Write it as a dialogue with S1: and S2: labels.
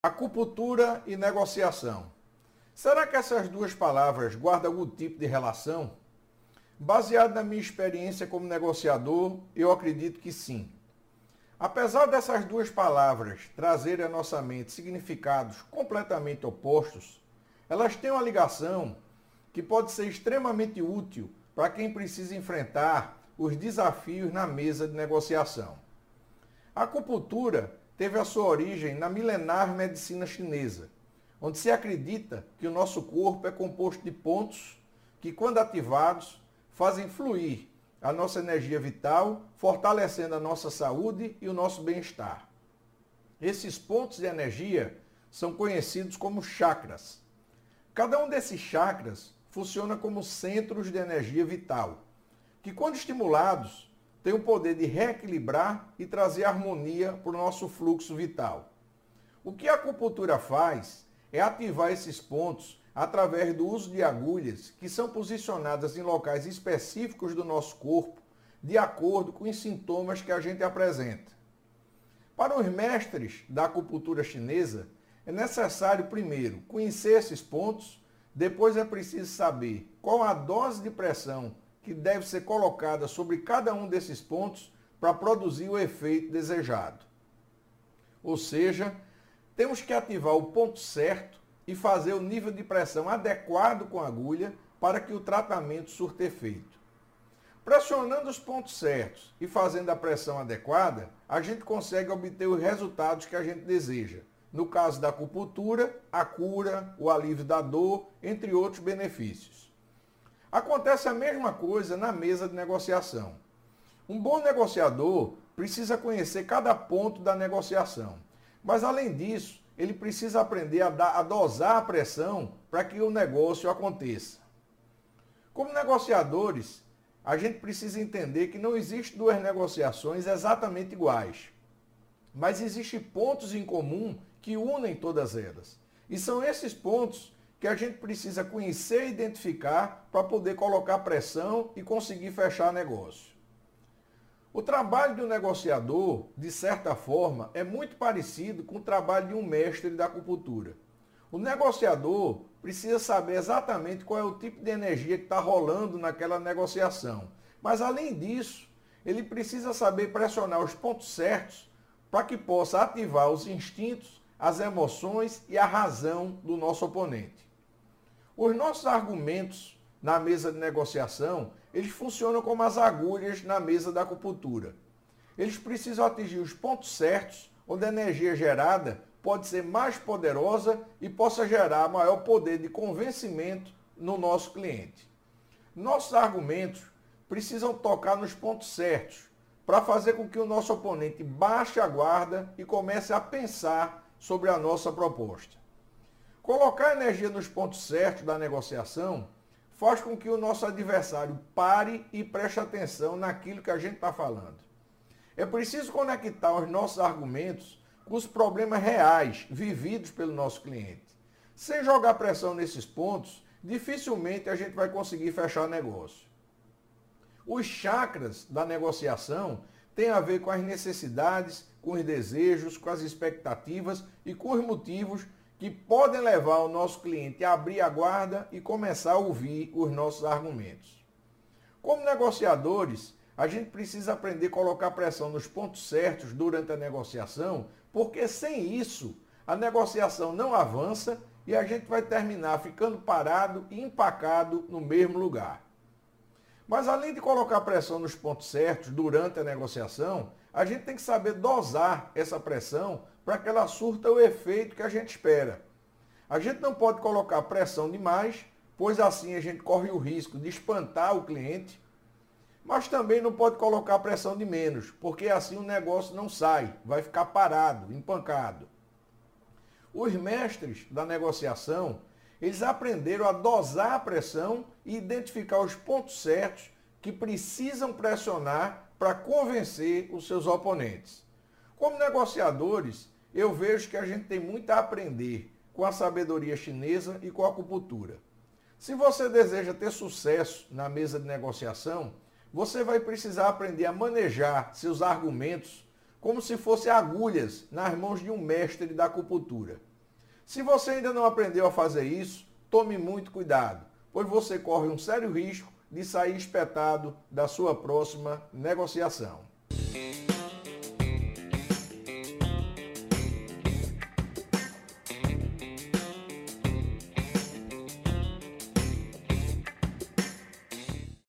S1: Acupuntura e negociação. Será que essas duas palavras guardam algum tipo de relação? Baseado na minha experiência como negociador, eu acredito que sim. Apesar dessas duas palavras trazerem à nossa mente significados completamente opostos, elas têm uma ligação que pode ser extremamente útil para quem precisa enfrentar os desafios na mesa de negociação. A acupuntura teve a sua origem na milenar medicina chinesa, onde se acredita que o nosso corpo é composto de pontos que, quando ativados, fazem fluir a nossa energia vital, fortalecendo a nossa saúde e o nosso bem-estar. Esses pontos de energia são conhecidos como chakras. Cada um desses chakras funciona como centros de energia vital, que, quando estimulados, tem o poder de reequilibrar e trazer harmonia para o nosso fluxo vital. O que a acupuntura faz é ativar esses pontos através do uso de agulhas que são posicionadas em locais específicos do nosso corpo, de acordo com os sintomas que a gente apresenta. Para os mestres da acupuntura chinesa, é necessário primeiro conhecer esses pontos, depois é preciso saber qual a dose de pressão que deve ser colocada sobre cada um desses pontos para produzir o efeito desejado. Ou seja, temos que ativar o ponto certo e fazer o nível de pressão adequado com a agulha para que o tratamento surta efeito. Pressionando os pontos certos e fazendo a pressão adequada, a gente consegue obter os resultados que a gente deseja. No caso da acupuntura, a cura, o alívio da dor, entre outros benefícios. Acontece a mesma coisa na mesa de negociação. Um bom negociador precisa conhecer cada ponto da negociação. Mas, além disso, ele precisa aprender a, dar, a dosar a pressão para que o negócio aconteça. Como negociadores, a gente precisa entender que não existe duas negociações exatamente iguais. Mas existem pontos em comum que unem todas elas. E são esses pontos que a gente precisa conhecer e identificar para poder colocar pressão e conseguir fechar negócio. O trabalho do negociador, de certa forma, é muito parecido com o trabalho de um mestre da acupuntura. O negociador precisa saber exatamente qual é o tipo de energia que está rolando naquela negociação. Mas, além disso, ele precisa saber pressionar os pontos certos para que possa ativar os instintos, as emoções e a razão do nosso oponente. Os nossos argumentos na mesa de negociação, eles funcionam como as agulhas na mesa da acupuntura. Eles precisam atingir os pontos certos, onde a energia gerada pode ser mais poderosa e possa gerar maior poder de convencimento no nosso cliente. Nossos argumentos precisam tocar nos pontos certos para fazer com que o nosso oponente baixe a guarda e comece a pensar sobre a nossa proposta. Colocar energia nos pontos certos da negociação faz com que o nosso adversário pare e preste atenção naquilo que a gente está falando. É preciso conectar os nossos argumentos com os problemas reais vividos pelo nosso cliente. Sem jogar pressão nesses pontos, dificilmente a gente vai conseguir fechar negócio. Os chakras da negociação têm a ver com as necessidades, com os desejos, com as expectativas e com os motivos que podem levar o nosso cliente a abrir a guarda e começar a ouvir os nossos argumentos. Como negociadores, a gente precisa aprender a colocar pressão nos pontos certos durante a negociação, porque sem isso a negociação não avança e a gente vai terminar ficando parado e empacado no mesmo lugar. Mas além de colocar pressão nos pontos certos durante a negociação, a gente tem que saber dosar essa pressão para que ela surta o efeito que a gente espera. A gente não pode colocar pressão demais, pois assim a gente corre o risco de espantar o cliente, mas também não pode colocar pressão de menos, porque assim o negócio não sai, vai ficar parado, empancado. Os mestres da negociação, eles aprenderam a dosar a pressão e identificar os pontos certos que precisam pressionar para convencer os seus oponentes. Como negociadores, eu vejo que a gente tem muito a aprender com a sabedoria chinesa e com a acupuntura. Se você deseja ter sucesso na mesa de negociação, você vai precisar aprender a manejar seus argumentos como se fossem agulhas nas mãos de um mestre da acupuntura. Se você ainda não aprendeu a fazer isso, tome muito cuidado, pois você corre um sério risco de sair espetado da sua próxima negociação.